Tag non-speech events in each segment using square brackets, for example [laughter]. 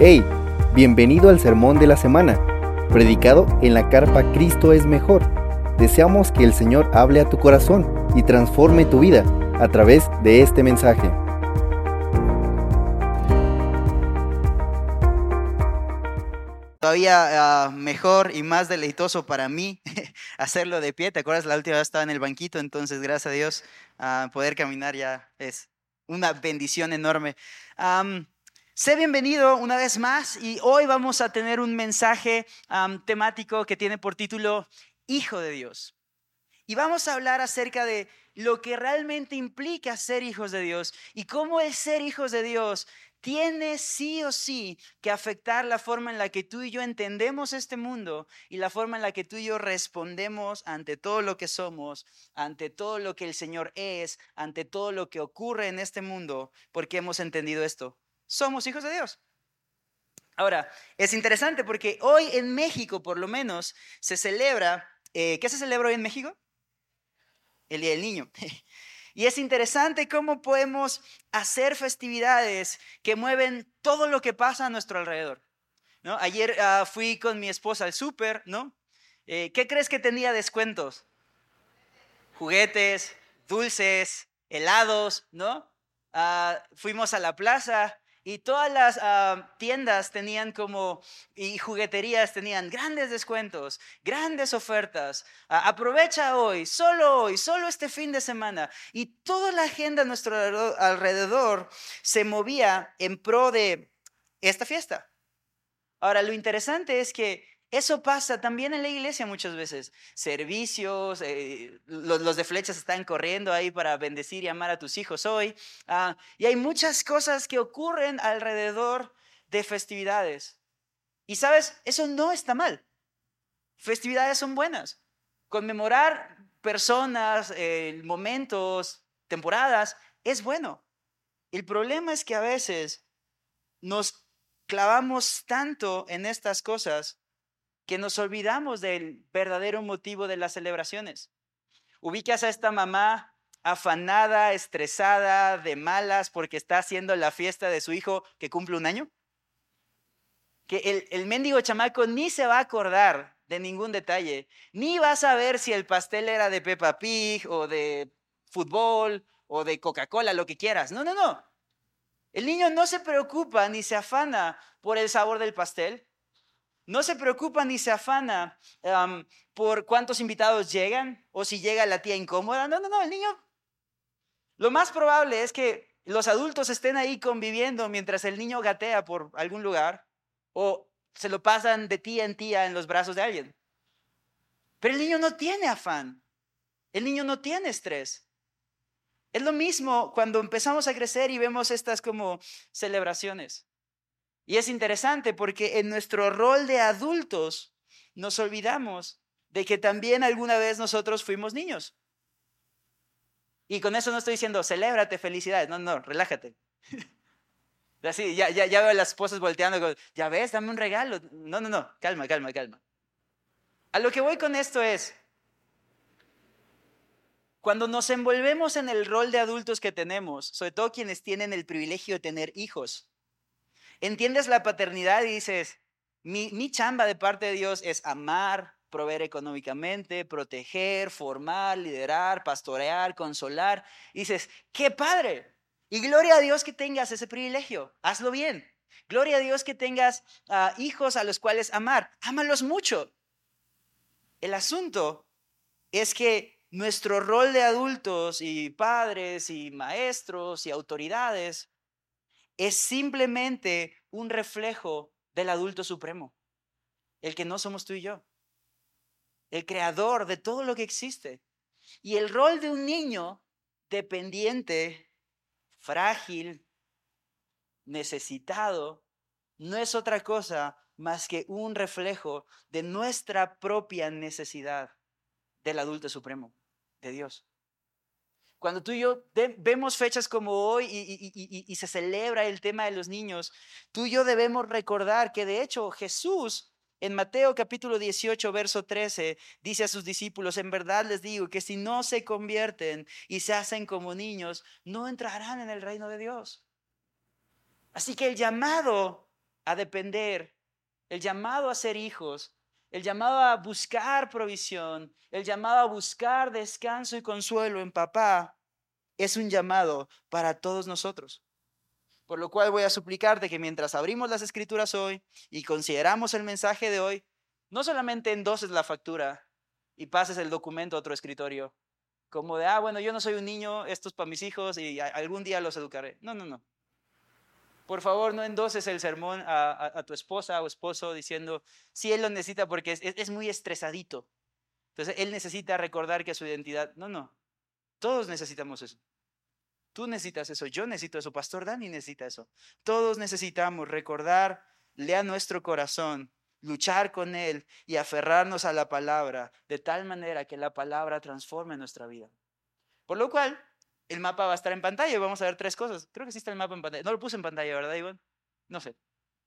Hey, bienvenido al sermón de la semana, predicado en la carpa Cristo es mejor. Deseamos que el Señor hable a tu corazón y transforme tu vida a través de este mensaje. Todavía ah, mejor y más deleitoso para mí [laughs] hacerlo de pie. ¿Te acuerdas? La última vez estaba en el banquito, entonces gracias a Dios a poder caminar ya es una bendición enorme. Sé bienvenido una vez más y hoy vamos a tener un mensaje temático que tiene por título Hijo de Dios. Y vamos a hablar acerca de lo que realmente implica ser hijos de Dios y cómo el ser hijos de Dios tiene sí o sí que afectar la forma en la que tú y yo entendemos este mundo y la forma en la que tú y yo respondemos ante todo lo que somos, ante todo lo que el Señor es, ante todo lo que ocurre en este mundo, porque hemos entendido esto. Somos hijos de Dios. Ahora, es interesante porque hoy en México, por lo menos, se celebra, eh, ¿qué se celebra hoy en México? El Día del Niño. [laughs] Y es interesante cómo podemos hacer festividades que mueven todo lo que pasa a nuestro alrededor. ¿no? Ayer ah, fui con mi esposa al súper, ¿no? Eh, ¿Qué crees que tenía descuentos? Juguetes, dulces, helados, ¿no? Ah, fuimos a la plaza y todas las ah, tiendas tenían como, y jugueterías tenían grandes descuentos, grandes ofertas. Aprovecha hoy, solo hoy, solo este fin de semana. Y toda la agenda a nuestro alrededor se movía en pro de esta fiesta. Ahora, lo interesante es que eso pasa también en la iglesia muchas veces. Servicios, eh, los, de flechas están corriendo ahí para bendecir y amar a tus hijos hoy. Ah, y hay muchas cosas que ocurren alrededor de festividades. Y sabes, eso no está mal. Festividades son buenas. Conmemorar personas, eh, momentos, temporadas, es bueno. El problema es que a veces nos clavamos tanto en estas cosas que nos olvidamos del verdadero motivo de las celebraciones. Ubicas a esta mamá afanada, estresada, de malas porque está haciendo la fiesta de su hijo que cumple un año. Que el, el mendigo chamaco ni se va a acordar de ningún detalle, ni va a saber si el pastel era de Peppa Pig o de fútbol o de Coca-Cola, lo que quieras. No, no, no. El niño no se preocupa ni se afana por el sabor del pastel. No se preocupa ni se afana por cuántos invitados llegan o si llega la tía incómoda. No, no, no, el niño. Lo más probable es que los adultos estén ahí conviviendo mientras el niño gatea por algún lugar o se lo pasan de tía en tía en los brazos de alguien. Pero el niño no tiene afán. El niño no tiene estrés. Es lo mismo cuando empezamos a crecer y vemos estas como celebraciones. Y es interesante porque en nuestro rol de adultos nos olvidamos de que también alguna vez nosotros fuimos niños. Y con eso no estoy diciendo, celébrate, felicidades. No, no, relájate. [laughs] Así, ya, ya, ya veo a las esposas volteando, ya ves, dame un regalo. No, no, no, calma, calma, calma. A lo que voy con esto es, cuando nos envolvemos en el rol de adultos que tenemos, sobre todo quienes tienen el privilegio de tener hijos, entiendes la paternidad y dices, mi, chamba de parte de Dios es amar, proveer económicamente, proteger, formar, liderar, pastorear, consolar. Dices, qué padre. Y gloria a Dios que tengas ese privilegio. Hazlo bien. Gloria a Dios que tengas ah, hijos a los cuales amar. Ámalos mucho. El asunto es que nuestro rol de adultos y padres y maestros y autoridades es simplemente un reflejo del adulto supremo, el que no somos tú y yo, el creador de todo lo que existe. Y el rol de un niño dependiente, frágil, necesitado, no es otra cosa más que un reflejo de nuestra propia necesidad del adulto supremo, de Dios. Cuando tú y yo vemos fechas como hoy y, se celebra el tema de los niños, tú y yo debemos recordar que de hecho Jesús en Mateo capítulo 18, verso 13, dice a sus discípulos, en verdad les digo que si no se convierten y se hacen como niños, no entrarán en el reino de Dios. Así que el llamado a depender, el llamado a ser hijos, el llamado a buscar provisión, el llamado a buscar descanso y consuelo en papá, es un llamado para todos nosotros. Por lo cual voy a suplicarte que mientras abrimos las escrituras hoy y consideramos el mensaje de hoy, no solamente endoses la factura y pases el documento a otro escritorio, como de, ah, bueno, yo no soy un niño, esto es para mis hijos y algún día los educaré. No, no, no. Por favor, no endoses el sermón a, tu esposa o esposo diciendo, si él lo necesita porque es, muy estresadito. Entonces, él necesita recordar que su identidad, no, no, todos necesitamos eso. Tú necesitas eso, yo necesito eso, Pastor Dani necesita eso. Todos necesitamos recordarle a nuestro corazón, luchar con él y aferrarnos a la palabra de tal manera que la palabra transforme nuestra vida. Por lo cual, el mapa va a estar en pantalla y vamos a ver tres cosas. Creo que sí está el mapa en pantalla. No lo puse en pantalla, ¿verdad, Iván? No sé.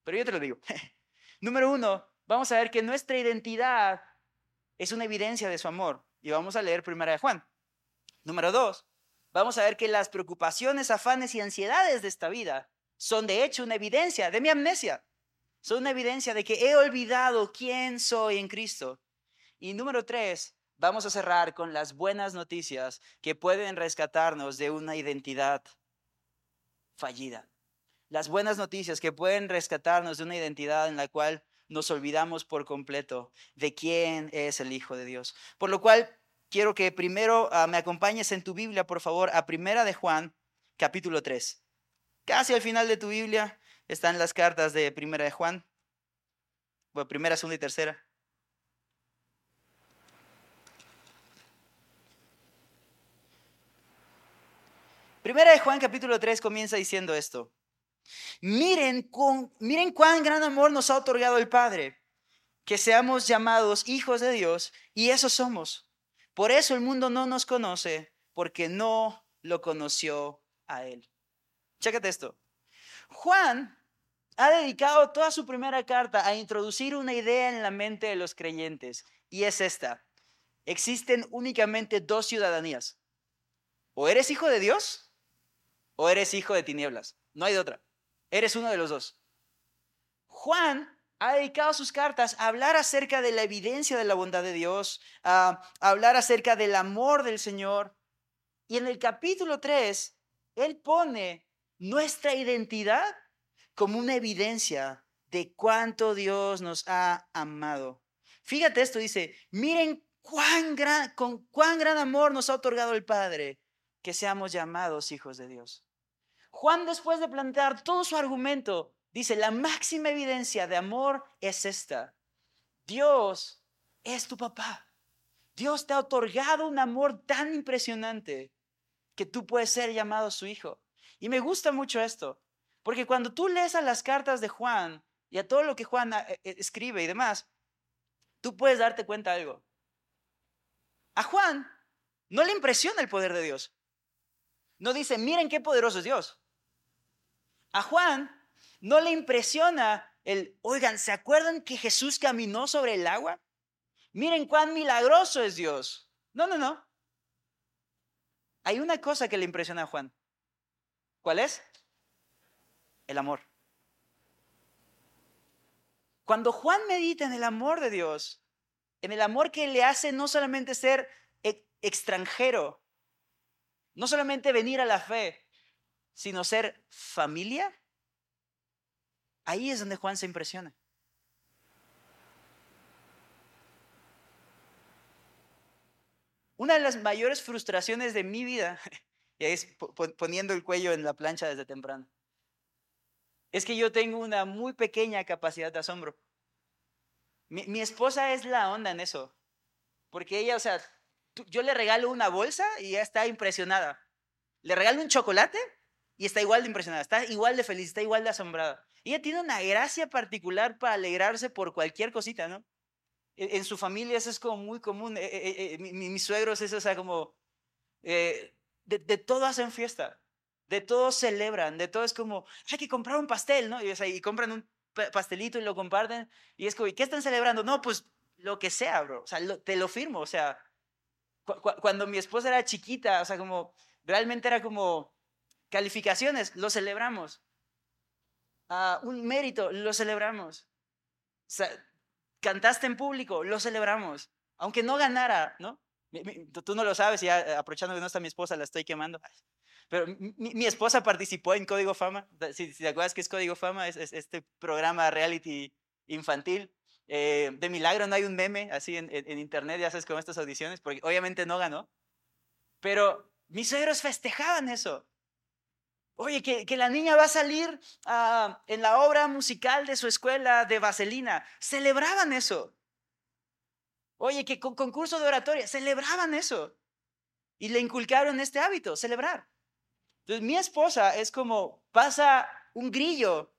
Pero yo te lo digo. [laughs] Número uno, vamos a ver que nuestra identidad es una evidencia de su amor. Y vamos a leer primera de Juan. Número dos, vamos a ver que las preocupaciones, afanes y ansiedades de esta vida son de hecho una evidencia de mi amnesia. Son una evidencia de que he olvidado quién soy en Cristo. Y número tres, vamos a cerrar con las buenas noticias que pueden rescatarnos de una identidad fallida. Las buenas noticias que pueden rescatarnos de una identidad en la cual nos olvidamos por completo de quién es el Hijo de Dios. Por lo cual, quiero que primero ah, me acompañes en tu Biblia, por favor, a Primera de Juan, capítulo 3. Casi al final de tu Biblia están las cartas de Primera de Juan. Bueno, primera, segunda y tercera. Primera de Juan capítulo 3 comienza diciendo esto. Miren, con, miren cuán gran amor nos ha otorgado el Padre, que seamos llamados hijos de Dios, y eso somos. Por eso el mundo no nos conoce, porque no lo conoció a Él. Chécate esto. Juan ha dedicado toda su primera carta a introducir una idea en la mente de los creyentes, y es esta. Existen únicamente dos ciudadanías. O eres hijo de Dios o eres hijo de tinieblas. No hay de otra. Eres uno de los dos. Juan ha dedicado sus cartas a hablar acerca de la evidencia de la bondad de Dios, a, hablar acerca del amor del Señor. Y en el capítulo 3, él pone nuestra identidad como una evidencia de cuánto Dios nos ha amado. Fíjate esto, dice, miren cuán gran, con cuán gran amor nos ha otorgado el Padre que seamos llamados hijos de Dios. Juan, después de plantear todo su argumento, dice, la máxima evidencia de amor es esta. Dios es tu papá. Dios te ha otorgado un amor tan impresionante que tú puedes ser llamado su hijo. Y me gusta mucho esto, porque cuando tú lees a las cartas de Juan y a todo lo que Juan eh, eh, escribe y demás, tú puedes darte cuenta de algo. A Juan no le impresiona el poder de Dios. No dice, miren qué poderoso es Dios. A Juan no le impresiona el, oigan, ¿se acuerdan que Jesús caminó sobre el agua? Miren cuán milagroso es Dios. No, no, no. Hay una cosa que le impresiona a Juan. ¿Cuál es? El amor. Cuando Juan medita en el amor de Dios, en el amor que le hace no solamente ser extranjero, no solamente venir a la fe, sino ser familia, ahí es donde Juan se impresiona. Una de las mayores frustraciones de mi vida, [laughs] y es poniendo el cuello en la plancha desde temprano, es que yo tengo una muy pequeña capacidad de asombro. Mi, mi esposa es la onda en eso, porque ella, o sea, yo le regalo una bolsa y ya está impresionada. Le regalo un chocolate y está igual de impresionada, está igual de feliz, está igual de asombrada. ella tiene una gracia particular para alegrarse por cualquier cosita, ¿no? E, en, su familia eso es como muy común. Eh, eh, eh, mis suegros, eso, o sea, como de, de, todo hacen fiesta, de todo celebran, de todo es como, hay que comprar un pastel, ¿no? Y compran un pastelito y lo comparten. Y es como, ¿y qué están celebrando? No, pues lo que sea, bro. O sea, te lo firmo. O sea, cuando mi esposa era chiquita, o sea, como realmente era como calificaciones, lo celebramos. un mérito, lo celebramos. cantaste en público, lo celebramos. Aunque no ganara, ¿no? Tú no lo sabes, ya eh, aprovechando que no está mi esposa, la estoy quemando. Pero mi, esposa participó en Código Fama. Si, te acuerdas que es Código Fama, es, este programa reality infantil. Eh, de milagro no hay un meme así en, internet, ya sabes, con estas audiciones, porque obviamente no ganó. Pero mis suegros festejaban eso. Oye, que, que la niña va a salir ah, en la obra musical de su escuela de Vaselina. Celebraban eso. Oye, que con concurso de oratoria, celebraban eso. Y le inculcaron este hábito, celebrar. Entonces, mi esposa es como, pasa un grillo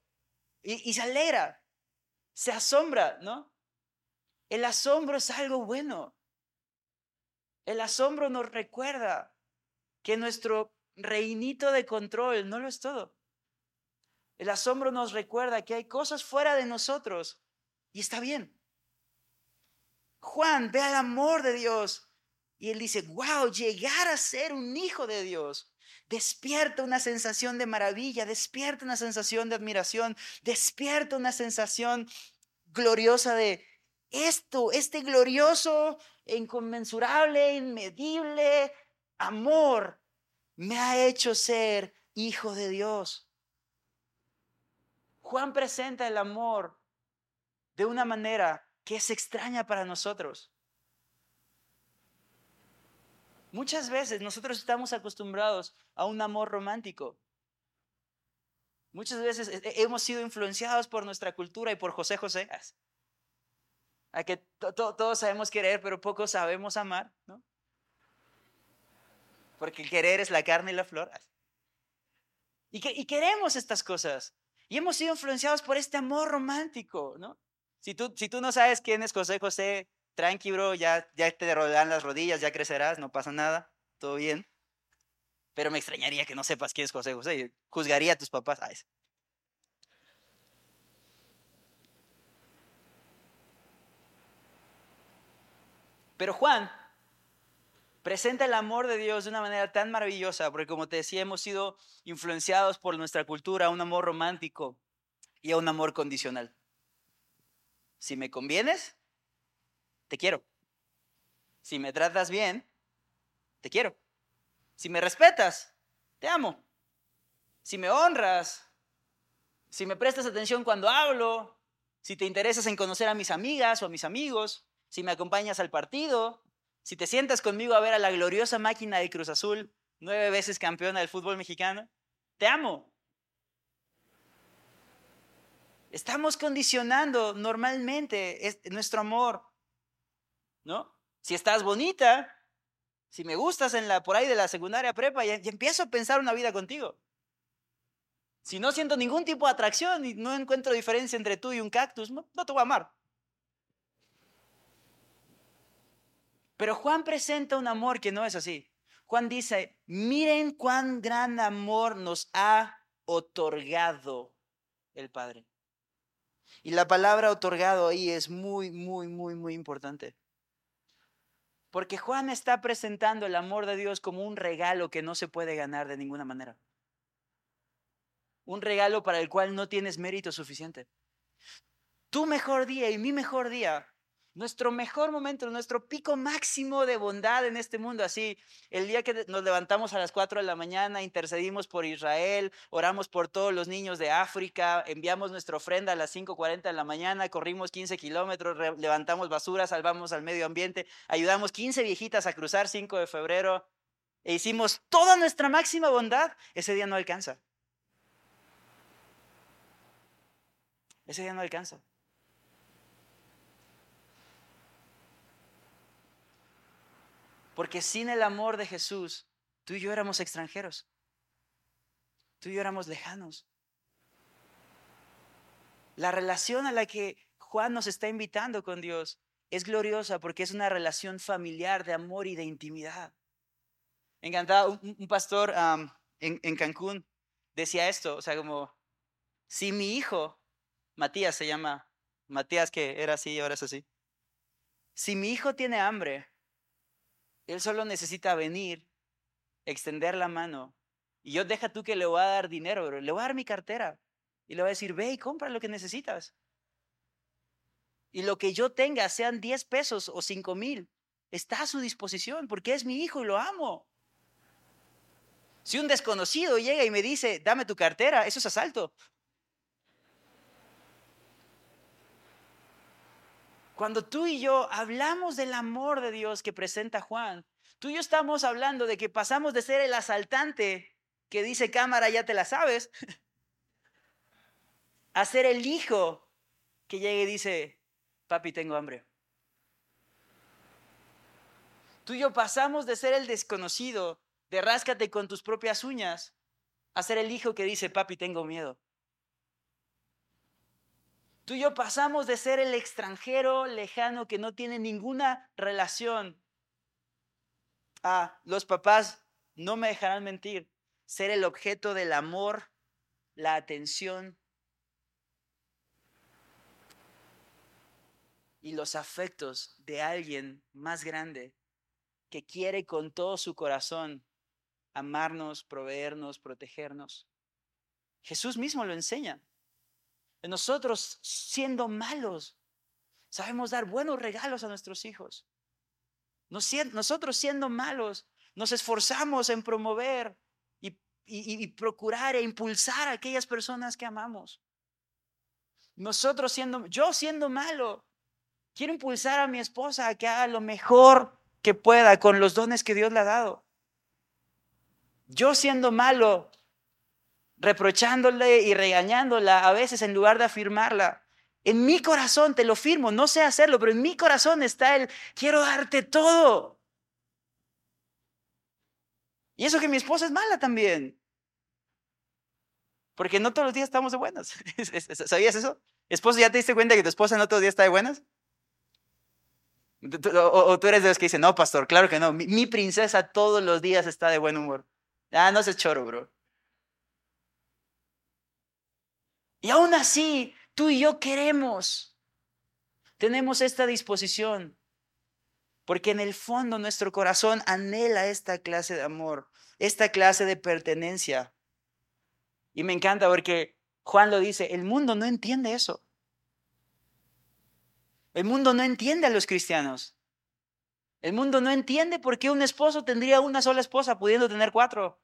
y, y se alegra, se asombra, ¿no? El asombro es algo bueno. El asombro nos recuerda que nuestro reinito de control no lo es todo. El asombro nos recuerda que hay cosas fuera de nosotros y está bien. Juan ve al amor de Dios y él dice, wow, llegar a ser un hijo de Dios. Despierta una sensación de maravilla, despierta una sensación de admiración, despierta una sensación gloriosa de esto, este glorioso, inconmensurable, inmedible amor me ha hecho ser hijo de Dios. Juan presenta el amor de una manera que es extraña para nosotros. Muchas veces nosotros estamos acostumbrados a un amor romántico. Muchas veces hemos sido influenciados por nuestra cultura y por José José. A que todos sabemos querer, pero pocos sabemos amar, ¿no? Porque querer es la carne y la flor. Y, que, y queremos estas cosas. Y hemos sido influenciados por este amor romántico, ¿no? Si tú, si tú no sabes quién es José José, tranqui, bro, ya, ya te rodean las rodillas, ya crecerás, no pasa nada, todo bien. Pero me extrañaría que no sepas quién es José José. Juzgaría a tus papás. Ay. Pero Juan presenta el amor de Dios de una manera tan maravillosa, porque como te decía, hemos sido influenciados por nuestra cultura a un amor romántico y a un amor condicional. Si me convienes, te quiero. Si me tratas bien, te quiero. Si me respetas, te amo. Si me honras, si me prestas atención cuando hablo, si te interesas en conocer a mis amigas o a mis amigos, si me acompañas al partido, si te sientas conmigo a ver a la gloriosa máquina de Cruz Azul, nueve veces campeona del fútbol mexicano, te amo. Estamos condicionando normalmente nuestro amor, ¿no? Si estás bonita, si me gustas en la, por ahí de la secundaria prepa, ya, empiezo a pensar una vida contigo. Si no siento ningún tipo de atracción y no encuentro diferencia entre tú y un cactus, no te voy a amar. Pero Juan presenta un amor que no es así. Juan dice, miren cuán gran amor nos ha otorgado el Padre. Y la palabra otorgado ahí es muy, muy, muy, muy importante. Porque Juan está presentando el amor de Dios como un regalo que no se puede ganar de ninguna manera. Un regalo para el cual no tienes mérito suficiente. Tu mejor día y mi mejor día nuestro mejor momento, nuestro pico máximo de bondad en este mundo. Así, el día que nos levantamos a las 4 de la mañana, intercedimos por Israel, oramos por todos los niños de África, enviamos nuestra ofrenda a las 5.40 de la mañana, corrimos 15 kilómetros, levantamos basura, salvamos al medio ambiente, ayudamos 15 viejitas a cruzar 5 de febrero e hicimos toda nuestra máxima bondad. Ese día no alcanza. Ese día no alcanza. Porque sin el amor de Jesús, tú y yo éramos extranjeros. Tú y yo éramos lejanos. La relación a la que Juan nos está invitando con Dios es gloriosa porque es una relación familiar de amor y de intimidad. Encantado, un, pastor en, en Cancún decía esto, o sea, como, si mi hijo, Matías se llama, Matías que era así y ahora es así, si mi hijo tiene hambre, él solo necesita venir, extender la mano. Y yo deja tú que le voy a dar dinero, bro. Le voy a dar mi cartera. Y le va a decir, ve y compra lo que necesitas. Y lo que yo tenga, sean 10 pesos o 5 mil, está a su disposición porque es mi hijo y lo amo. Si un desconocido llega y me dice, dame tu cartera, eso es asalto. Cuando tú y yo hablamos del amor de Dios que presenta Juan, tú y yo estamos hablando de que pasamos de ser el asaltante que dice cámara, ya te la sabes, [laughs] a ser el hijo que llega y dice, papi, tengo hambre. Tú y yo pasamos de ser el desconocido, de ráscate con tus propias uñas, a ser el hijo que dice, papi, tengo miedo. Tú y yo pasamos de ser el extranjero lejano que no tiene ninguna relación a los papás, no me dejarán mentir, ser el objeto del amor, la atención y los afectos de alguien más grande que quiere con todo su corazón amarnos, proveernos, protegernos. Jesús mismo lo enseña. Nosotros siendo malos, sabemos dar buenos regalos a nuestros hijos. Nosotros siendo malos, nos esforzamos en promover y, procurar e impulsar a aquellas personas que amamos. Nosotros siendo, yo siendo malo, quiero impulsar a mi esposa a que haga lo mejor que pueda con los dones que Dios le ha dado. Yo siendo malo, reprochándole y regañándola a veces en lugar de afirmarla. En mi corazón te lo firmo, no sé hacerlo, pero en mi corazón está el quiero darte todo. Y eso que mi esposa es mala también. Porque no todos los días estamos de buenas. [laughs] ¿Sabías eso? Esposo, ¿ya te diste cuenta que tu esposa no todos los días está de buenas? O, tú eres de los que dicen, no, pastor, claro que no. Mi, princesa todos los días está de buen humor. Ah, no se choro, bro. Y aún así, tú y yo queremos, tenemos esta disposición, porque en el fondo nuestro corazón anhela esta clase de amor, esta clase de pertenencia. Y me encanta porque Juan lo dice, el mundo no entiende eso. El mundo no entiende a los cristianos. El mundo no entiende por qué un esposo tendría una sola esposa pudiendo tener cuatro.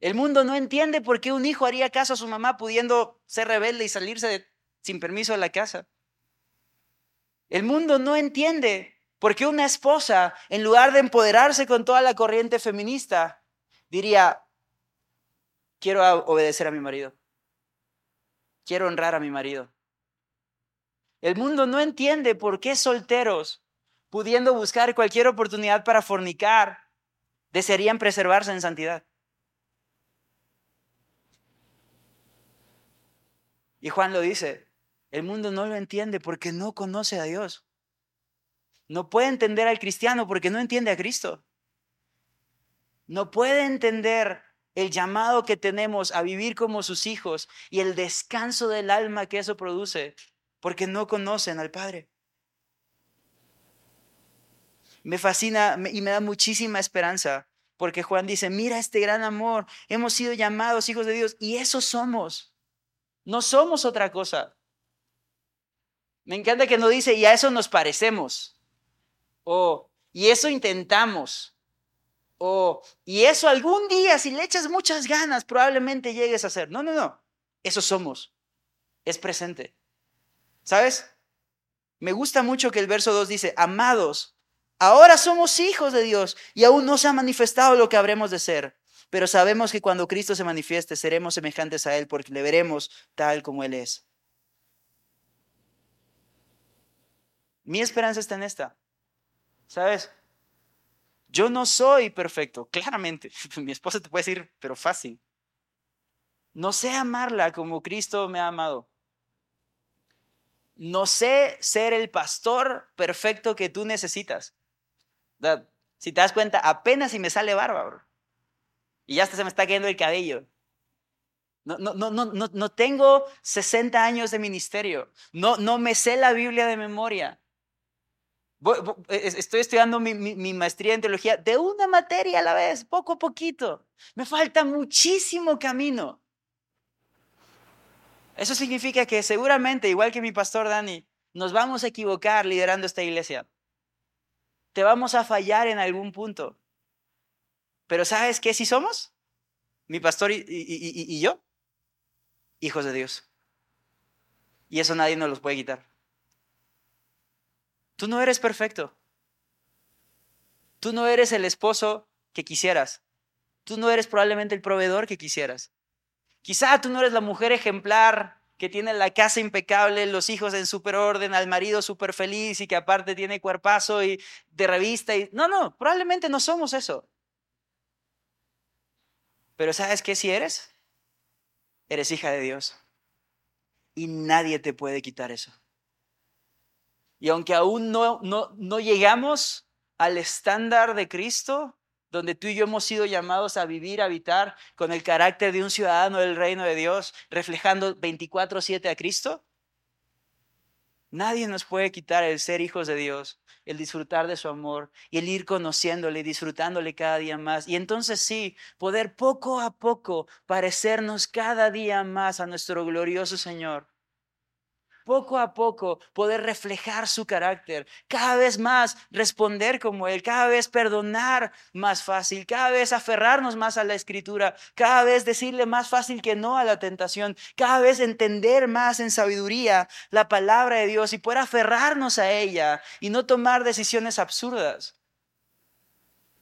El mundo no entiende por qué un hijo haría caso a su mamá pudiendo ser rebelde y salirse sin permiso de la casa. El mundo no entiende por qué una esposa, en lugar de empoderarse con toda la corriente feminista, diría, quiero obedecer a mi marido, quiero honrar a mi marido. El mundo no entiende por qué solteros, pudiendo buscar cualquier oportunidad para fornicar, desearían preservarse en santidad. Y Juan lo dice, el mundo no lo entiende porque no conoce a Dios. No puede entender al cristiano porque no entiende a Cristo. No puede entender el llamado que tenemos a vivir como sus hijos y el descanso del alma que eso produce porque no conocen al Padre. Me fascina y me da muchísima esperanza porque Juan dice, mira este gran amor, hemos sido llamados hijos de Dios y eso somos. No somos otra cosa. Me encanta que no dice, y a eso nos parecemos. O, y eso intentamos. O, y eso algún día, si le echas muchas ganas, probablemente llegues a hacer. No, no, no. Eso somos. Es presente. ¿Sabes? Me gusta mucho que el verso 2 dice, amados, ahora somos hijos de Dios y aún no se ha manifestado lo que habremos de ser. Pero sabemos que cuando Cristo se manifieste seremos semejantes a Él porque le veremos tal como Él es. Mi esperanza está en esta. ¿Sabes? Yo no soy perfecto, claramente. [laughs] Mi esposa te puede decir, pero fácil. No sé amarla como Cristo me ha amado. No sé ser el pastor perfecto que tú necesitas. Si te das cuenta, apenas si me sale bárbaro y ya hasta se me está cayendo el cabello. No, no, no, no, no tengo 60 años de ministerio. No, no me sé la Biblia de memoria. Estoy estudiando mi, mi, maestría en teología de una materia a la vez, poco a poquito. Me falta muchísimo camino. Eso significa que seguramente, igual que mi pastor Dani, nos vamos a equivocar liderando esta iglesia. Te vamos a fallar en algún punto. Pero ¿sabes qué si somos? Mi pastor y, y yo, hijos de Dios. Y eso nadie nos los puede quitar. Tú no eres perfecto. Tú no eres el esposo que quisieras. Tú no eres probablemente el proveedor que quisieras. Quizá tú no eres la mujer ejemplar que tiene la casa impecable, los hijos en super orden, al marido súper feliz y que aparte tiene cuerpazo y de revista. Y... No, no, probablemente no somos eso. Pero ¿sabes qué si eres? Eres hija de Dios. Y nadie te puede quitar eso. Y aunque aún no, no, no llegamos al estándar de Cristo, donde tú y yo hemos sido llamados a vivir, a habitar con el carácter de un ciudadano del reino de Dios, reflejando 24/7 a Cristo, nadie nos puede quitar el ser hijos de Dios, el disfrutar de su amor y el ir conociéndole, disfrutándole cada día más. Y entonces sí, poder poco a poco parecernos cada día más a nuestro glorioso Señor poco a poco poder reflejar su carácter, cada vez más responder como Él, cada vez perdonar más fácil, cada vez aferrarnos más a la escritura, cada vez decirle más fácil que no a la tentación, cada vez entender más en sabiduría la palabra de Dios y poder aferrarnos a ella y no tomar decisiones absurdas.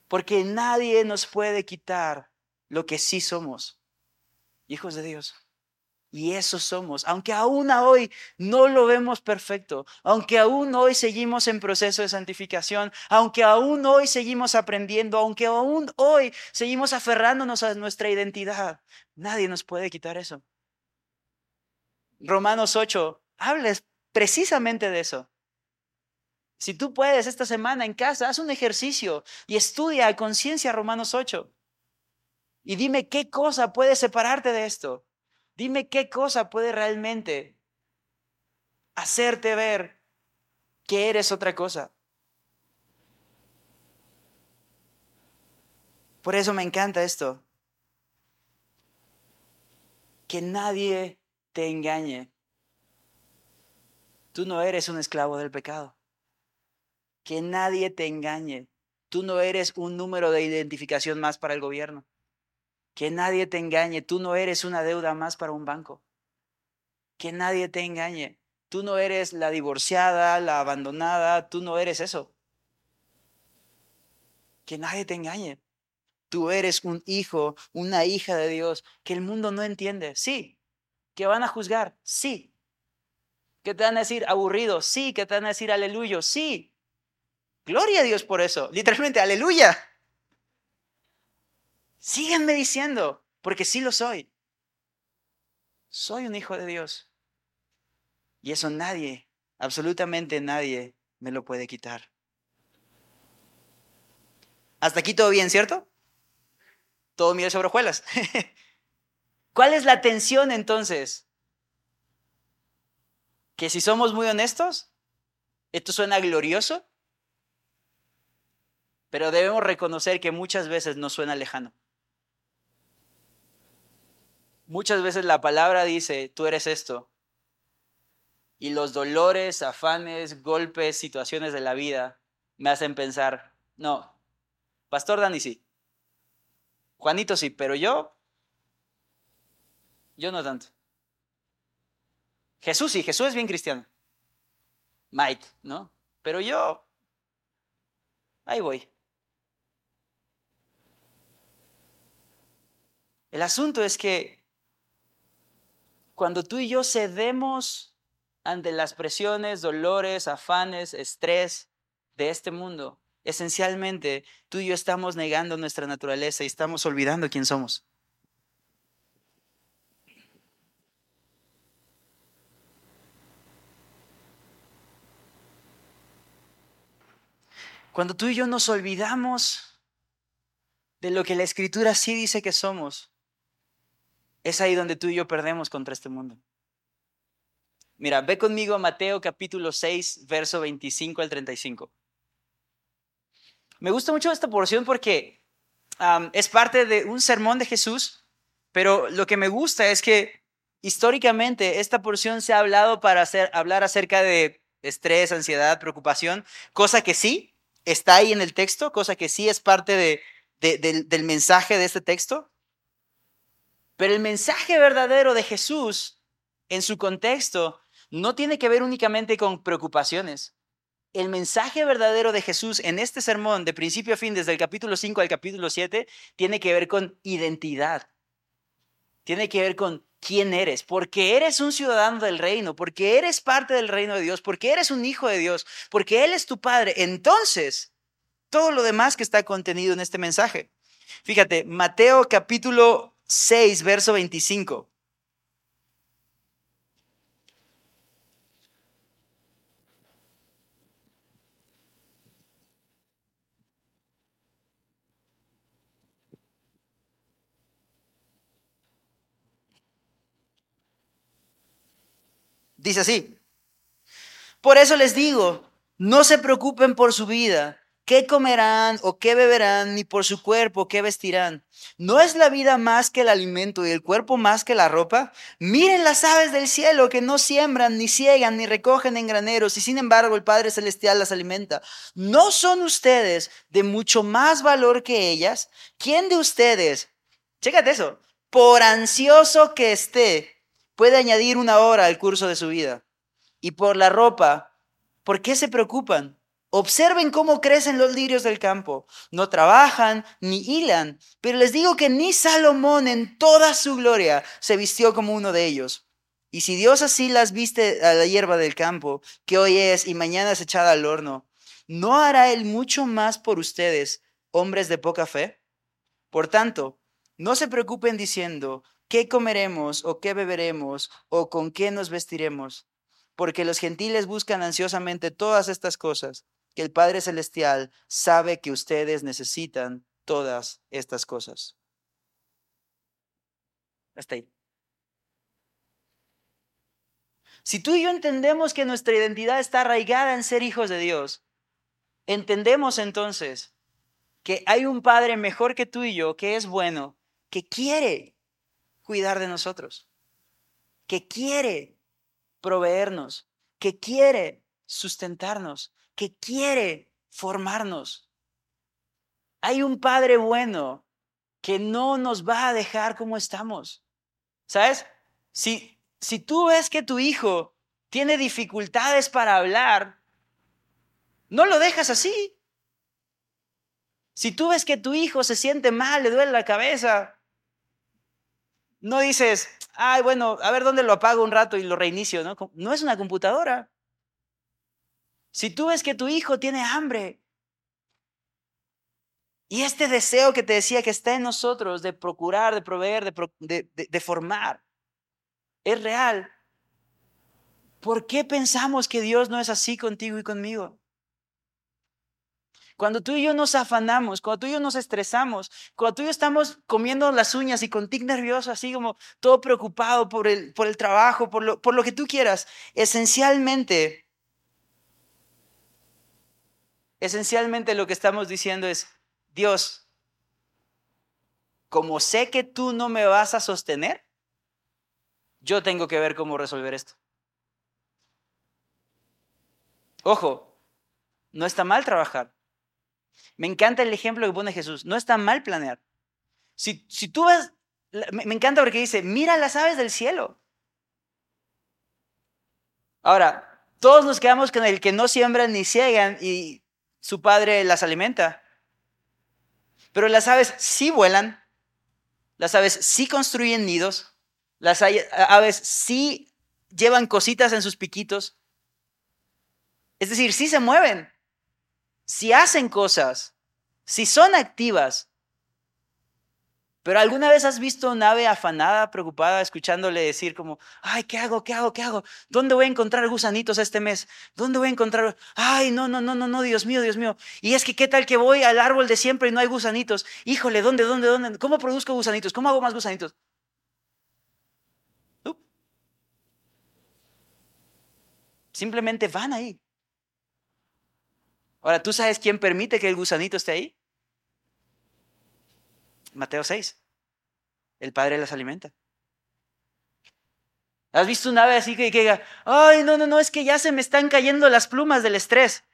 Porque nadie nos puede quitar lo que sí somos, hijos de Dios. Y eso somos, aunque aún hoy no lo vemos perfecto, aunque aún hoy seguimos en proceso de santificación, aunque aún hoy seguimos aprendiendo, aunque aún hoy seguimos aferrándonos a nuestra identidad, nadie nos puede quitar eso. Romanos 8 hables precisamente de eso. Si tú puedes esta semana en casa, haz un ejercicio y estudia a conciencia Romanos 8. Y dime qué cosa puede separarte de esto. Dime qué cosa puede realmente hacerte ver que eres otra cosa. Por eso me encanta esto. Que nadie te engañe. Tú no eres un esclavo del pecado. Que nadie te engañe. Tú no eres un número de identificación más para el gobierno. Que nadie te engañe, tú no eres una deuda más para un banco. Que nadie te engañe, tú no eres la divorciada, la abandonada, tú no eres eso. Que nadie te engañe. Tú eres un hijo, una hija de Dios que el mundo no entiende. Sí. Que van a juzgar. Sí. Que te van a decir aburrido. Sí. Que te van a decir aleluya. Sí. Gloria a Dios por eso. Literalmente, aleluya. Síganme diciendo, porque sí lo soy. Soy un hijo de Dios. Y eso nadie, absolutamente nadie, me lo puede quitar. Hasta aquí todo bien, ¿cierto? Todo miel sobre hojuelas. [laughs] ¿Cuál es la tensión entonces? Que si somos muy honestos, esto suena glorioso, pero debemos reconocer que muchas veces nos suena lejano. Muchas veces la palabra dice, tú eres esto. Y los dolores, afanes, golpes, situaciones de la vida me hacen pensar, no, Pastor Dani sí. Juanito sí, pero yo, yo no tanto. Jesús sí, Jesús es bien cristiano. Mike, ¿no? Pero yo, ahí voy. El asunto es que cuando tú y yo cedemos ante las presiones, dolores, afanes, estrés de este mundo, esencialmente tú y yo estamos negando nuestra naturaleza y estamos olvidando quién somos. Cuando tú y yo nos olvidamos de lo que la escritura sí dice que somos, es ahí donde tú y yo perdemos contra este mundo. Mira, ve conmigo a Mateo capítulo 6, verso 25 al 35. Me gusta mucho esta porción porque es parte de un sermón de Jesús, pero lo que me gusta es que históricamente esta porción se ha hablado para hacer, hablar acerca de estrés, ansiedad, preocupación, cosa que sí está ahí en el texto, cosa que sí es parte de, del, del mensaje de este texto. Pero el mensaje verdadero de Jesús en su contexto no tiene que ver únicamente con preocupaciones. El mensaje verdadero de Jesús en este sermón, de principio a fin, desde el capítulo 5 al capítulo 7, tiene que ver con identidad. Tiene que ver con quién eres, porque eres un ciudadano del reino, porque eres parte del reino de Dios, porque eres un hijo de Dios, porque Él es tu Padre. Entonces, todo lo demás que está contenido en este mensaje. Fíjate, Mateo capítulo 6, verso 25. Dice así, por eso les digo, no se preocupen por su vida, qué comerán o qué beberán, ni por su cuerpo, qué vestirán. ¿No es la vida más que el alimento y el cuerpo más que la ropa? Miren las aves del cielo que no siembran, ni ciegan, ni recogen en graneros, y sin embargo el Padre Celestial las alimenta. ¿No son ustedes de mucho más valor que ellas? ¿Quién de ustedes, chécate eso, por ansioso que esté, puede añadir una hora al curso de su vida. Y por la ropa, ¿por qué se preocupan? Observen cómo crecen los lirios del campo. No trabajan ni hilan, pero les digo que ni Salomón en toda su gloria se vistió como uno de ellos. Y si Dios así las viste a la hierba del campo, que hoy es y mañana es echada al horno, ¿no hará Él mucho más por ustedes, hombres de poca fe? Por tanto, no se preocupen diciendo, ¿qué comeremos o qué beberemos o con qué nos vestiremos? Porque los gentiles buscan ansiosamente todas estas cosas, que el Padre Celestial sabe que ustedes necesitan todas estas cosas. Hasta ahí. Si tú y yo entendemos que nuestra identidad está arraigada en ser hijos de Dios, entendemos entonces que hay un Padre mejor que tú y yo, que es bueno, que quiere cuidar de nosotros, que quiere proveernos, que quiere sustentarnos, que quiere formarnos. Hay un Padre bueno que no nos va a dejar como estamos. ¿Sabes? Si, si tú ves que tu hijo tiene dificultades para hablar, no lo dejas así. Si tú ves que tu hijo se siente mal, le duele la cabeza, no dices, ay, bueno, a ver dónde lo apago un rato y lo reinicio, ¿no? No es una computadora. Si tú ves que tu hijo tiene hambre y este deseo que te decía que está en nosotros de procurar, de proveer, de, formar, es real, ¿por qué pensamos que Dios no es así contigo y conmigo? Cuando tú y yo nos afanamos, cuando tú y yo nos estresamos, cuando tú y yo estamos comiendo las uñas y con tic nervioso, así como todo preocupado por el, trabajo, por lo que tú quieras, esencialmente, esencialmente lo que estamos diciendo es, Dios, como sé que tú no me vas a sostener, yo tengo que ver cómo resolver esto. Ojo, no está mal trabajar. Me encanta el ejemplo que pone Jesús. No está mal planear. Si, si tú vas, me, me encanta porque dice, mira las aves del cielo. Ahora, todos nos quedamos con el que no siembran ni ciegan y su padre las alimenta. Pero las aves sí vuelan, las aves sí construyen nidos, las aves sí llevan cositas en sus piquitos. Es decir, sí se mueven si hacen cosas, si son activas. Pero alguna vez has visto un ave afanada, preocupada, escuchándole decir como, ay, ¿qué hago? ¿Qué hago? ¿Qué hago? ¿Dónde voy a encontrar gusanitos este mes? ¿Dónde voy a encontrar? Ay, no, no, no, no, no, Dios mío, Dios mío. Y es que, ¿qué tal que voy al árbol de siempre y no hay gusanitos? Híjole, ¿dónde, dónde, dónde? ¿Cómo produzco gusanitos? ¿Cómo hago más gusanitos? Simplemente van ahí. Ahora, ¿tú sabes quién permite que el gusanito esté ahí? Mateo 6. El Padre las alimenta. ¿Has visto un ave así que, diga, ay, no, no, no, es que ya se me están cayendo las plumas del estrés?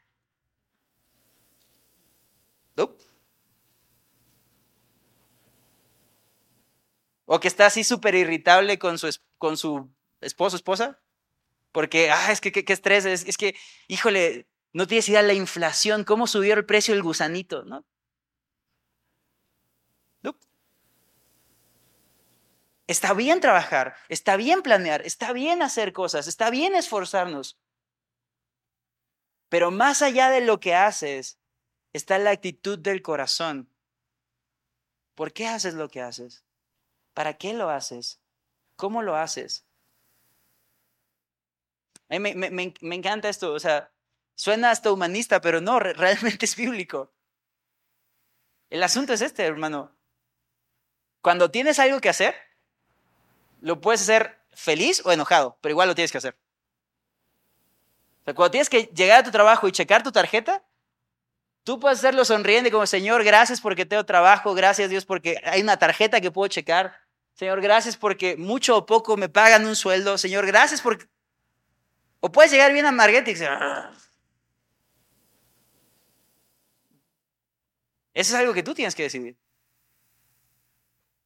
O que está así súper irritable con su, con su esposo, esposa. Porque, ah, es que qué estrés, es, es, que, híjole, no tienes idea la inflación, cómo subió el precio del gusanito, ¿no? Está bien trabajar, está bien planear, está bien hacer cosas, está bien esforzarnos. Pero más allá de lo que haces, está la actitud del corazón. ¿Por qué haces lo que haces? ¿Para qué lo haces? ¿Cómo lo haces? Mí me, encanta esto, o sea, suena hasta humanista, pero no, [laughs] realmente es bíblico. El asunto es este, hermano. Cuando tienes algo que hacer, lo puedes hacer feliz o enojado, pero igual lo tienes que hacer. O sea, cuando tienes que llegar a tu trabajo y checar tu tarjeta, tú puedes hacerlo sonriendo como, Señor, gracias porque tengo trabajo, gracias Dios porque hay una tarjeta que puedo checar. Señor, gracias porque mucho o poco me pagan un sueldo. Señor, gracias porque... O puedes llegar bien a Marguerite y decir... Ah". Eso es algo que tú tienes que decidir.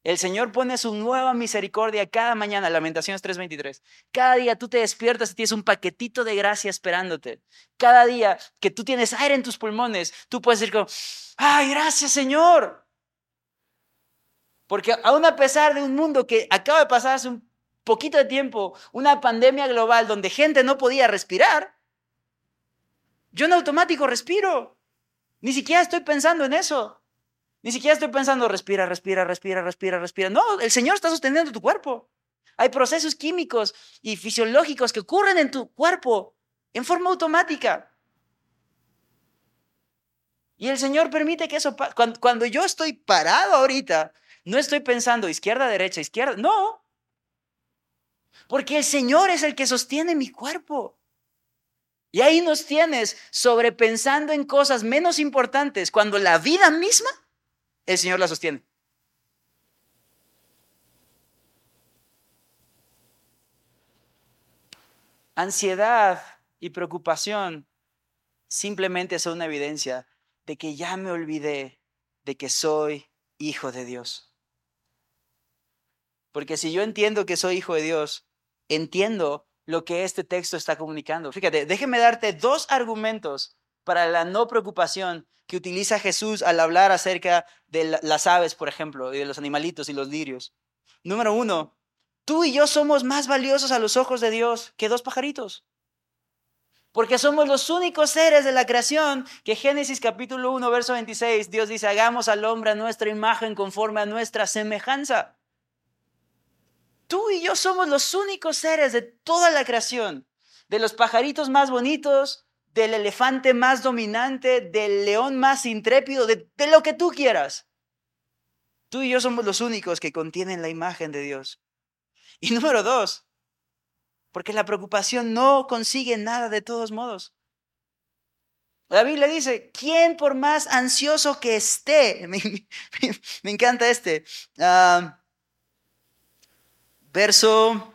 El Señor pone su nueva misericordia cada mañana, Lamentaciones 3:23. Cada día tú te despiertas y tienes un paquetito de gracia esperándote. Cada día que tú tienes aire en tus pulmones, tú puedes decir como, ay, gracias Señor. Porque aún a pesar de un mundo que acaba de pasar hace un poquito de tiempo, una pandemia global donde gente no podía respirar, yo en automático respiro. Ni siquiera estoy pensando en eso. Ni siquiera estoy pensando, respira, respira, respira, respira, respira. No, el Señor está sosteniendo tu cuerpo. Hay procesos químicos y fisiológicos que ocurren en tu cuerpo en forma automática. Y el Señor permite que eso. Cuando, cuando, yo estoy parado ahorita, no estoy pensando izquierda, derecha, izquierda. No. Porque el Señor es el que sostiene mi cuerpo. Y ahí nos tienes sobrepensando en cosas menos importantes cuando la vida misma el Señor la sostiene. Ansiedad y preocupación simplemente son una evidencia de que ya me olvidé de que soy hijo de Dios. Porque si yo entiendo que soy hijo de Dios, entiendo lo que este texto está comunicando. Fíjate, déjeme darte dos argumentos para la no preocupación que utiliza Jesús al hablar acerca de las aves, por ejemplo, y de los animalitos y los lirios. Número uno, tú y yo somos más valiosos a los ojos de Dios que dos pajaritos. Porque somos los únicos seres de la creación que Génesis capítulo 1, verso 26, Dios dice, hagamos al hombre a nuestra imagen conforme a nuestra semejanza. Tú y yo somos los únicos seres de toda la creación, de los pajaritos más bonitos, del elefante más dominante, del león más intrépido, de, lo que tú quieras. Tú y yo somos los únicos que contienen la imagen de Dios. Y número dos, porque la preocupación no consigue nada de todos modos. La Biblia dice, ¿quién por más ansioso que esté? [laughs] Me, encanta este. Ah, verso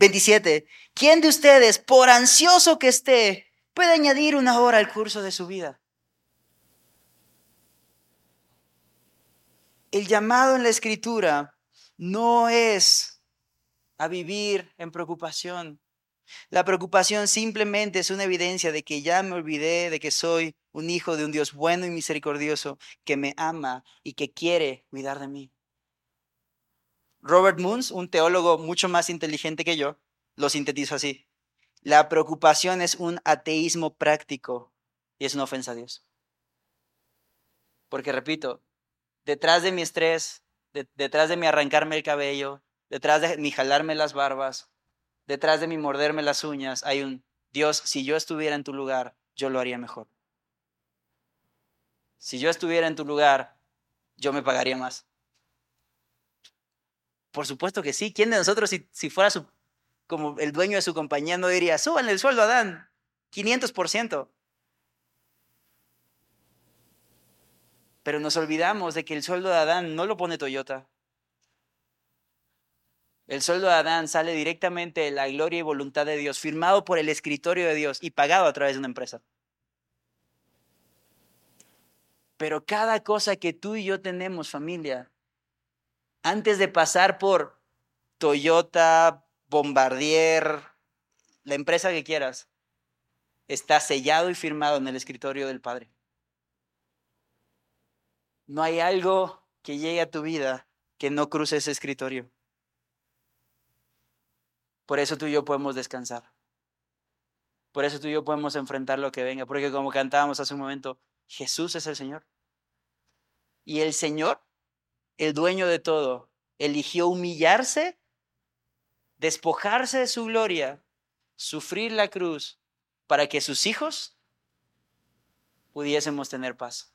27. ¿Quién de ustedes, por ansioso que esté, puede añadir una hora al curso de su vida? El llamado en la escritura no es a vivir en preocupación. La preocupación simplemente es una evidencia de que ya me olvidé de que soy un hijo de un Dios bueno y misericordioso que me ama y que quiere cuidar de mí. Robert Moons, un teólogo mucho más inteligente que yo, lo sintetizo así. La preocupación es un ateísmo práctico y es una ofensa a Dios. Porque repito, detrás de mi estrés, detrás de mi arrancarme el cabello, detrás de mi jalarme las barbas, detrás de mi morderme las uñas, hay un Dios, si yo estuviera en tu lugar, yo lo haría mejor. Si yo estuviera en tu lugar, yo me pagaría más. Por supuesto que sí. ¿Quién de nosotros, si, fuera su, como el dueño de su compañía, no diría, suban el sueldo a Dan, 500%? Pero nos olvidamos de que el sueldo de Adán no lo pone Toyota. El sueldo de Adán sale directamente de la gloria y voluntad de Dios, firmado por el escritorio de Dios y pagado a través de una empresa. Pero cada cosa que tú y yo tenemos, familia, antes de pasar por Toyota, Bombardier, la empresa que quieras, está sellado y firmado en el escritorio del Padre. No hay algo que llegue a tu vida que no cruce ese escritorio. Por eso tú y yo podemos descansar. Por eso tú y yo podemos enfrentar lo que venga. Porque como cantábamos hace un momento, Jesús es el Señor. Y el Señor, el dueño de todo, eligió humillarse, despojarse de su gloria, sufrir la cruz, para que sus hijos pudiésemos tener paz.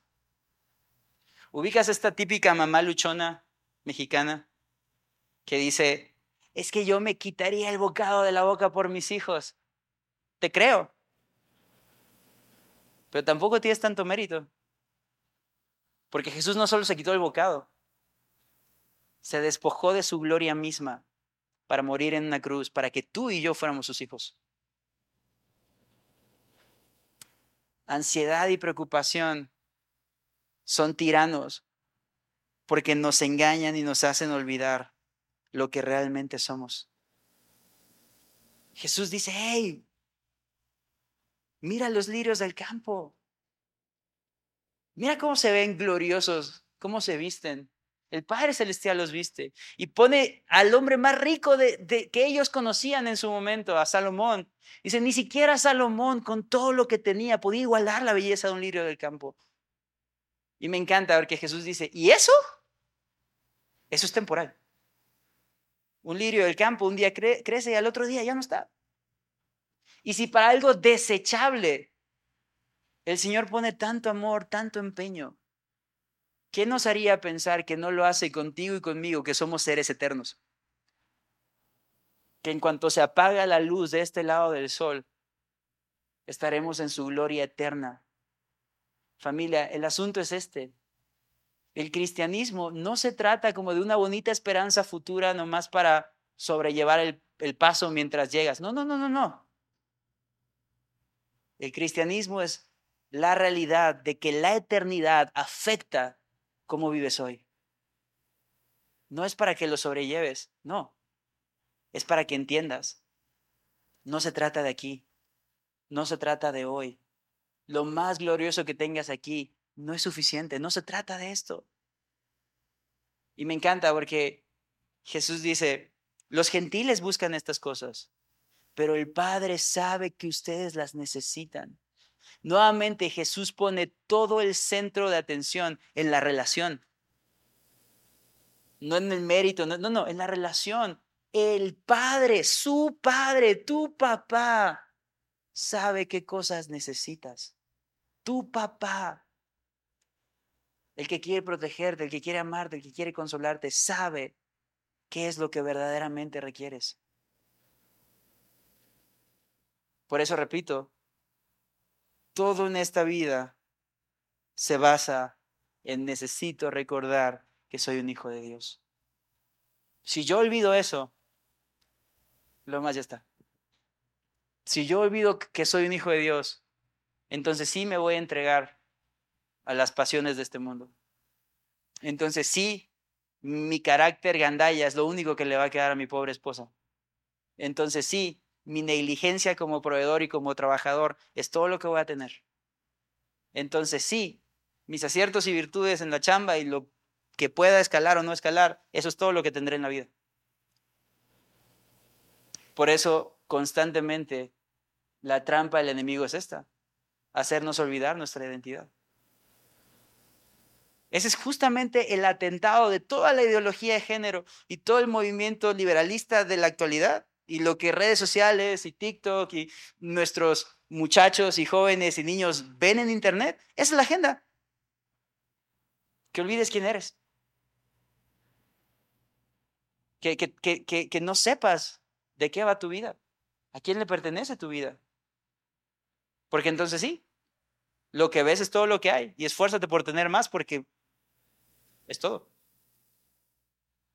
¿Ubicas esta típica mamá luchona mexicana que dice, es que yo me quitaría el bocado de la boca por mis hijos. Te creo. Pero tampoco tienes tanto mérito. Porque Jesús no solo se quitó el bocado, se despojó de su gloria misma para morir en una cruz, para que tú y yo fuéramos sus hijos. Ansiedad y preocupación son tiranos porque nos engañan y nos hacen olvidar lo que realmente somos. Jesús dice, hey, mira los lirios del campo. Mira cómo se ven gloriosos, cómo se visten. El Padre Celestial los viste y pone al hombre más rico de, que ellos conocían en su momento, a Salomón. Dice, ni siquiera Salomón, con todo lo que tenía, podía igualar la belleza de un lirio del campo. Y me encanta ver que Jesús dice, ¿y eso? Eso es temporal. Un lirio del campo un día crece y al otro día ya no está. Y si para algo desechable el Señor pone tanto amor, tanto empeño, ¿qué nos haría pensar que no lo hace contigo y conmigo, que somos seres eternos? Que en cuanto se apaga la luz de este lado del sol, estaremos en su gloria eterna. Familia, el asunto es este. El cristianismo no se trata como de una bonita esperanza futura nomás para sobrellevar el, paso mientras llegas. No, no, no, no, no. El cristianismo es la realidad de que la eternidad afecta cómo vives hoy. No es para que lo sobrelleves, no. Es para que entiendas. No se trata de aquí. No se trata de hoy. Lo más glorioso que tengas aquí no es suficiente, no se trata de esto. Y me encanta porque Jesús dice, los gentiles buscan estas cosas, pero el Padre sabe que ustedes las necesitan. Nuevamente Jesús pone todo el centro de atención en la relación. No en el mérito, no, no, en la relación. El Padre, su Padre, tu papá, sabe qué cosas necesitas. Tu papá el que quiere protegerte, el que quiere amarte, el que quiere consolarte, sabe qué es lo que verdaderamente requieres. Por eso repito, todo en esta vida se basa en necesito recordar que soy un hijo de Dios. Si yo olvido eso, lo más ya está. Si yo olvido que soy un hijo de Dios, entonces sí me voy a entregar a las pasiones de este mundo. Entonces sí, mi carácter gandalla es lo único que le va a quedar a mi pobre esposa. Entonces sí, mi negligencia como proveedor y como trabajador es todo lo que voy a tener. Entonces sí, mis aciertos y virtudes en la chamba y lo que pueda escalar o no escalar, eso es todo lo que tendré en la vida. Por eso constantemente la trampa del enemigo es esta, hacernos olvidar nuestra identidad. Ese es justamente el atentado de toda la ideología de género y todo el movimiento liberalista de la actualidad y lo que redes sociales y TikTok y nuestros muchachos y jóvenes y niños ven en Internet. Esa es la agenda. Que olvides quién eres. Que, que, que, que, no sepas de qué va tu vida. ¿A quién le pertenece tu vida? Porque entonces sí, lo que ves es todo lo que hay y esfuérzate por tener más porque Es todo.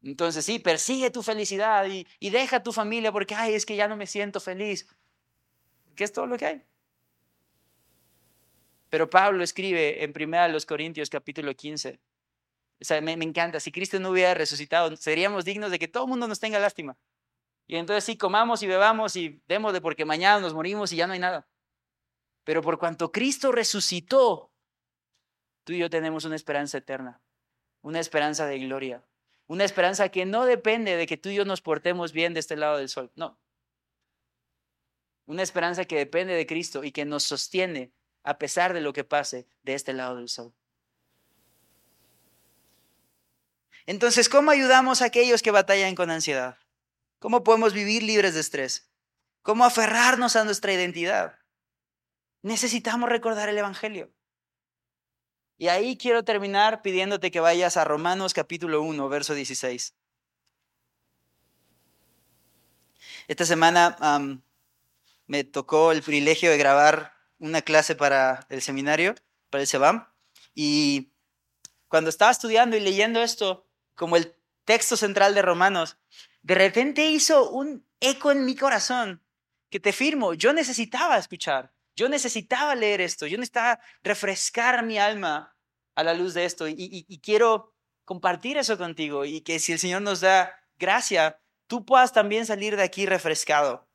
Entonces sí, persigue tu felicidad y, y deja tu familia porque, ay, es que ya no me siento feliz. ¿Qué es todo lo que hay? Pero Pablo escribe en 1 Corintios capítulo 15. O sea, me, me, encanta, si Cristo no hubiera resucitado, seríamos dignos de que todo el mundo nos tenga lástima. Y entonces sí, comamos y bebamos y demos de porque mañana nos morimos y ya no hay nada. Pero por cuanto Cristo resucitó, tú y yo tenemos una esperanza eterna, una esperanza de gloria, una esperanza que no depende de que tú y yo nos portemos bien de este lado del sol, no. Una esperanza que depende de Cristo y que nos sostiene a pesar de lo que pase de este lado del sol. Entonces, ¿cómo ayudamos a aquellos que batallan con ansiedad? ¿Cómo podemos vivir libres de estrés? ¿Cómo aferrarnos a nuestra identidad? Necesitamos recordar el Evangelio. Y ahí quiero terminar pidiéndote que vayas a Romanos capítulo 1, verso 16. Esta semana me tocó el privilegio de grabar una clase para el seminario, para el SEBAM, y cuando estaba estudiando y leyendo esto, como el texto central de Romanos, de repente hizo un eco en mi corazón que te firmo, yo necesitaba escuchar. Yo necesitaba leer esto, yo necesitaba refrescar mi alma a la luz de esto y, quiero compartir eso contigo y que si el Señor nos da gracia, tú puedas también salir de aquí refrescado.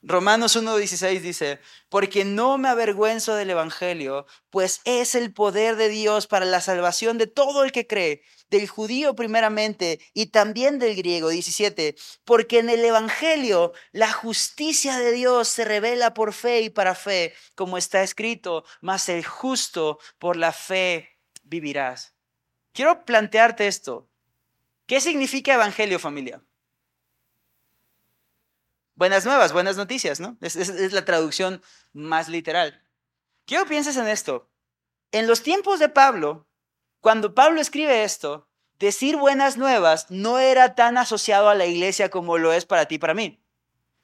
Romanos 1.16 dice, porque no me avergüenzo del Evangelio, pues es el poder de Dios para la salvación de todo el que cree, del judío primeramente y también del griego. 17, porque en el Evangelio la justicia de Dios se revela por fe y para fe, como está escrito, mas el justo por la fe vivirás. Quiero plantearte esto. ¿Qué significa Evangelio, familia? buenas nuevas, buenas noticias, ¿no? Es, la traducción más literal. Quiero pienses en esto. En los tiempos de Pablo, cuando Pablo escribe esto, decir buenas nuevas no era tan asociado a la iglesia como lo es para ti y para mí.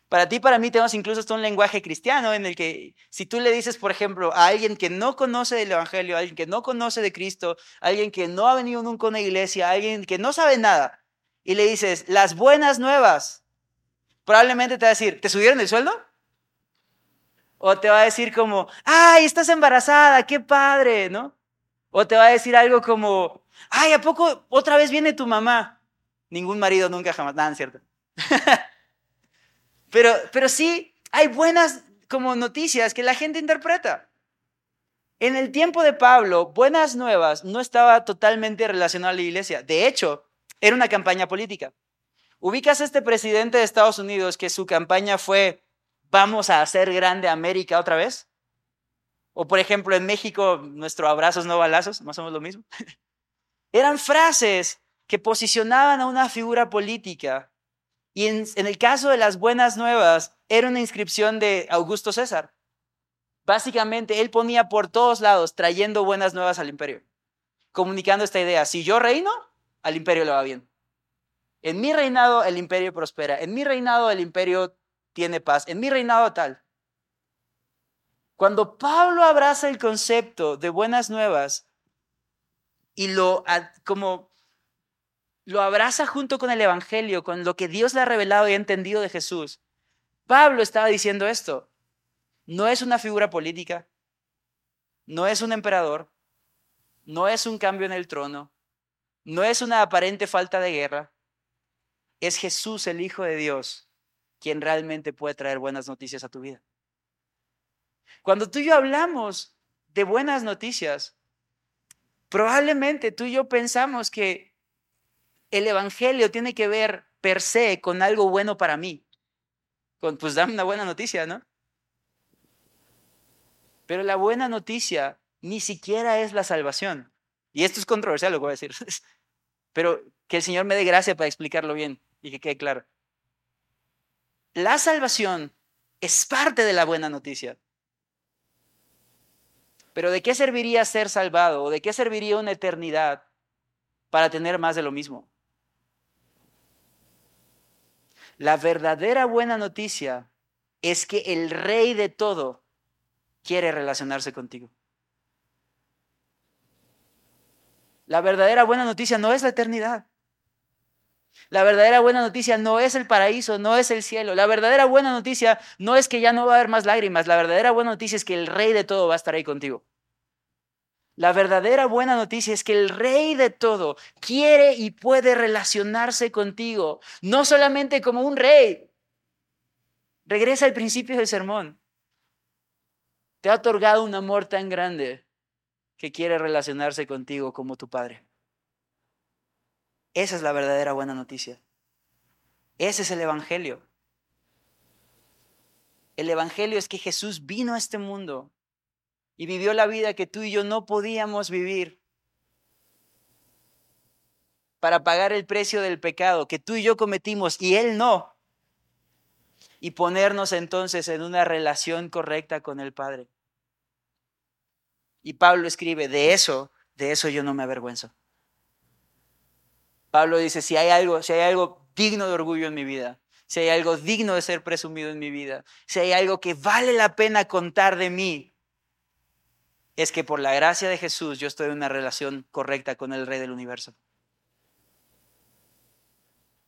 Para ti y para mí tenemos incluso hasta un lenguaje cristiano en el que si tú le dices, por ejemplo, a alguien que no conoce del Evangelio, a alguien que no conoce de Cristo, a alguien que no ha venido nunca a una iglesia, a alguien que no sabe nada, y le dices, las buenas nuevas, probablemente te va a decir, ¿te subieron el sueldo? O te va a decir como, ay, estás embarazada, qué padre, ¿no? O te va a decir algo como, ay, ¿a poco otra vez viene tu mamá? Ningún marido nunca jamás, nada, ¿cierto? [laughs] pero, pero sí, hay buenas como noticias que la gente interpreta. En el tiempo de Pablo, Buenas Nuevas no estaba totalmente relacionado a la iglesia. De hecho, era una campaña política. ¿Ubicas a este presidente de Estados Unidos que su campaña fue vamos a hacer grande América otra vez? O por ejemplo en México, nuestro abrazos no balazos, más o menos lo mismo. [laughs] Eran frases que posicionaban a una figura política. Y en, en el caso de las buenas nuevas, era una inscripción de Augusto César. Básicamente, él ponía por todos lados trayendo buenas nuevas al imperio, comunicando esta idea, si yo reino, al imperio le va bien. En mi reinado el imperio prospera, en mi reinado el imperio tiene paz, en mi reinado tal. Cuando Pablo abraza el concepto de buenas nuevas y lo como lo abraza junto con el evangelio, con lo que Dios le ha revelado y ha entendido de Jesús. Pablo estaba diciendo esto. No es una figura política, no es un emperador, no es un cambio en el trono, no es una aparente falta de guerra, es Jesús, el Hijo de Dios, quien realmente puede traer buenas noticias a tu vida. Cuando tú y yo hablamos de buenas noticias, probablemente tú y yo pensamos que el Evangelio tiene que ver per se con algo bueno para mí. Con, pues dame una buena noticia, ¿no? Pero la buena noticia ni siquiera es la salvación. Y esto es controversial, lo que voy a decir. [laughs] Pero que el Señor me dé gracia para explicarlo bien y que quede claro. La salvación es parte de la buena noticia. Pero ¿de qué serviría ser salvado o de qué serviría una eternidad para tener más de lo mismo? La verdadera buena noticia es que el rey de todo quiere relacionarse contigo. La verdadera buena noticia no es la eternidad. La verdadera buena noticia no es el paraíso, no es el cielo. La verdadera buena noticia no es que ya no va a haber más lágrimas. La verdadera buena noticia es que el rey de todo va a estar ahí contigo. La verdadera buena noticia es que el rey de todo quiere y puede relacionarse contigo, no solamente como un rey. Regresa al principio del sermón. Te ha otorgado un amor tan grande que quiere relacionarse contigo como tu padre. Esa es la verdadera buena noticia. Ese es el Evangelio. El Evangelio es que Jesús vino a este mundo y vivió la vida que tú y yo no podíamos vivir para pagar el precio del pecado que tú y yo cometimos y Él no. Y ponernos entonces en una relación correcta con el Padre. Y Pablo escribe, de eso, de eso yo no me avergüenzo. Pablo dice, si hay algo, si hay algo digno de orgullo en mi vida, si hay algo digno de ser presumido en mi vida, si hay algo que vale la pena contar de mí, es que por la gracia de Jesús yo estoy en una relación correcta con el Rey del universo.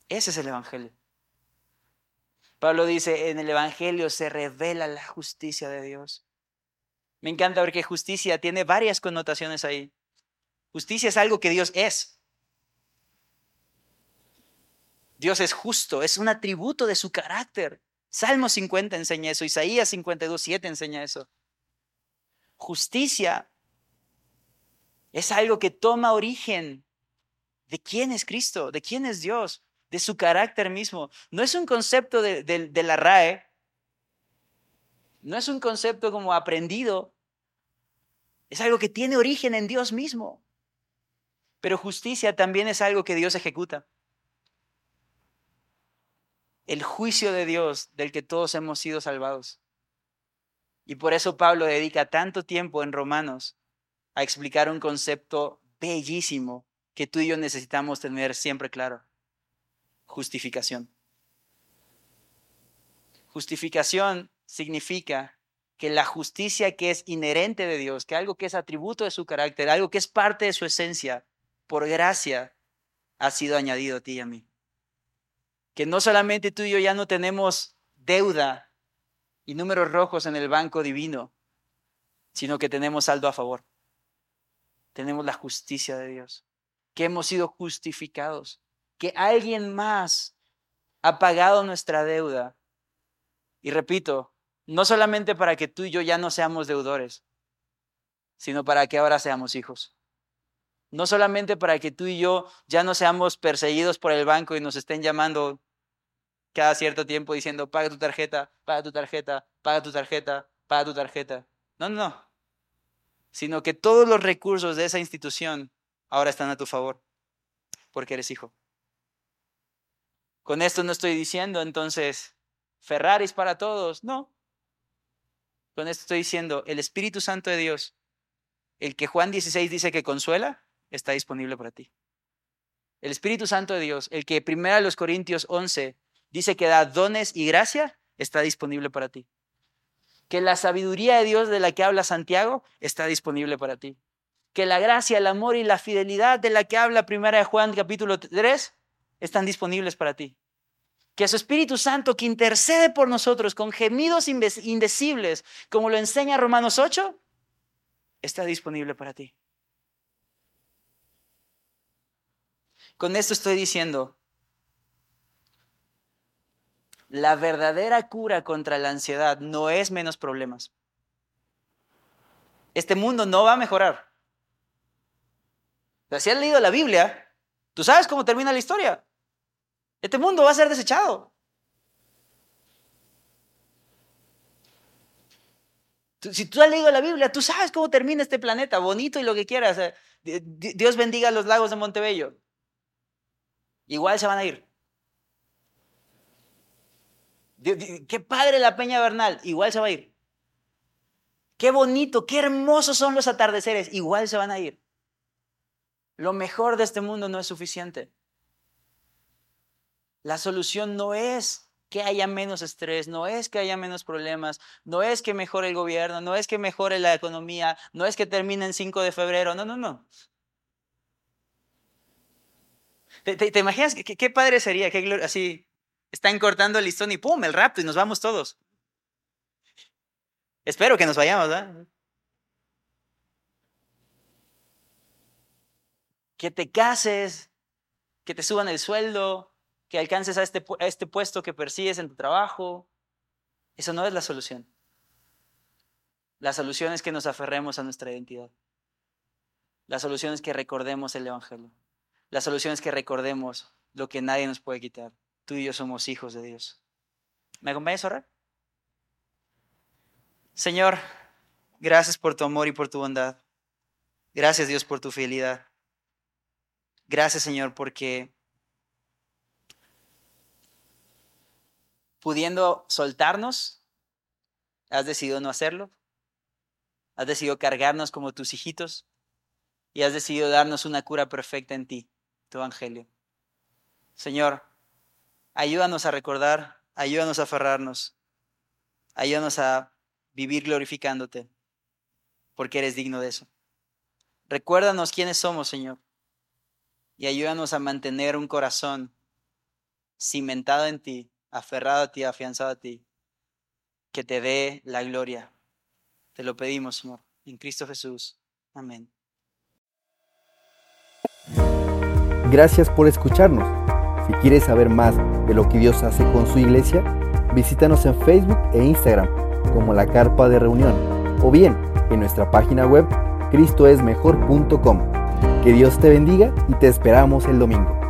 Ese es el Evangelio. Pablo dice, en el Evangelio se revela la justicia de Dios. Me encanta ver que justicia tiene varias connotaciones ahí. Justicia es algo que Dios es. Dios es justo, es un atributo de su carácter. Salmo 50 enseña eso, Isaías 52, 7 enseña eso. Justicia es algo que toma origen de quién es Cristo, de quién es Dios, de su carácter mismo. No es un concepto de, la RAE, no es un concepto como aprendido, es algo que tiene origen en Dios mismo. Pero justicia también es algo que Dios ejecuta el juicio de Dios del que todos hemos sido salvados. Y por eso Pablo dedica tanto tiempo en Romanos a explicar un concepto bellísimo que tú y yo necesitamos tener siempre claro. Justificación. Justificación significa que la justicia que es inherente de Dios, que algo que es atributo de su carácter, algo que es parte de su esencia, por gracia, ha sido añadido a ti y a mí que no solamente tú y yo ya no tenemos deuda y números rojos en el banco divino, sino que tenemos saldo a favor. Tenemos la justicia de Dios, que hemos sido justificados, que alguien más ha pagado nuestra deuda. Y repito, no solamente para que tú y yo ya no seamos deudores, sino para que ahora seamos hijos. No solamente para que tú y yo ya no seamos perseguidos por el banco y nos estén llamando cada cierto tiempo diciendo, paga tu tarjeta, paga tu tarjeta, paga tu tarjeta, paga tu tarjeta. No, no, no. Sino que todos los recursos de esa institución ahora están a tu favor, porque eres hijo. Con esto no estoy diciendo entonces, Ferraris para todos, no. Con esto estoy diciendo, el Espíritu Santo de Dios, el que Juan 16 dice que consuela, está disponible para ti. El Espíritu Santo de Dios, el que primero los Corintios 11 dice que da dones y gracia, está disponible para ti. Que la sabiduría de Dios de la que habla Santiago está disponible para ti. Que la gracia, el amor y la fidelidad de la que habla Primera de Juan capítulo 3 están disponibles para ti. Que su Espíritu Santo que intercede por nosotros con gemidos indecibles, como lo enseña Romanos 8, está disponible para ti. Con esto estoy diciendo la verdadera cura contra la ansiedad no es menos problemas. Este mundo no va a mejorar. si has leído la Biblia, tú sabes cómo termina la historia. Este mundo va a ser desechado. Si tú has leído la Biblia, tú sabes cómo termina este planeta, bonito y lo que quieras. Dios bendiga los lagos de Montebello. Igual se van a ir. Qué padre la Peña Bernal, igual se va a ir. Qué bonito, qué hermosos son los atardeceres, igual se van a ir. Lo mejor de este mundo no es suficiente. La solución no es que haya menos estrés, no es que haya menos problemas, no es que mejore el gobierno, no es que mejore la economía, no es que termine en 5 de febrero, no, no, no. ¿Te, imaginas qué, padre sería? Qué así, están cortando el listón y ¡pum! el rapto y nos vamos todos. Espero que nos vayamos, ¿verdad? Que te cases, que te suban el sueldo, que alcances a este, a este puesto que persigues en tu trabajo. Eso no es la solución. La solución es que nos aferremos a nuestra identidad. La solución es que recordemos el Evangelio. La solución es que recordemos lo que nadie nos puede quitar. Tú y yo somos hijos de Dios. ¿Me acompañas a? Señor, gracias por tu amor y por tu bondad. Gracias Dios por tu fidelidad. Gracias Señor porque pudiendo soltarnos, has decidido no hacerlo. Has decidido cargarnos como tus hijitos y has decidido darnos una cura perfecta en ti, tu evangelio. Señor, ayúdanos a recordar, ayúdanos a aferrarnos, ayúdanos a vivir glorificándote, porque eres digno de eso. Recuérdanos quiénes somos, Señor, y ayúdanos a mantener un corazón cimentado en ti, aferrado a ti, afianzado a ti, que te dé la gloria. Te lo pedimos, Señor, en Cristo Jesús. Amén. Gracias por escucharnos. Si quieres saber más de lo que Dios hace con su iglesia, visítanos en Facebook e Instagram como la Carpa de Reunión o bien en nuestra página web cristoesmejor.com. Que Dios te bendiga y te esperamos el domingo.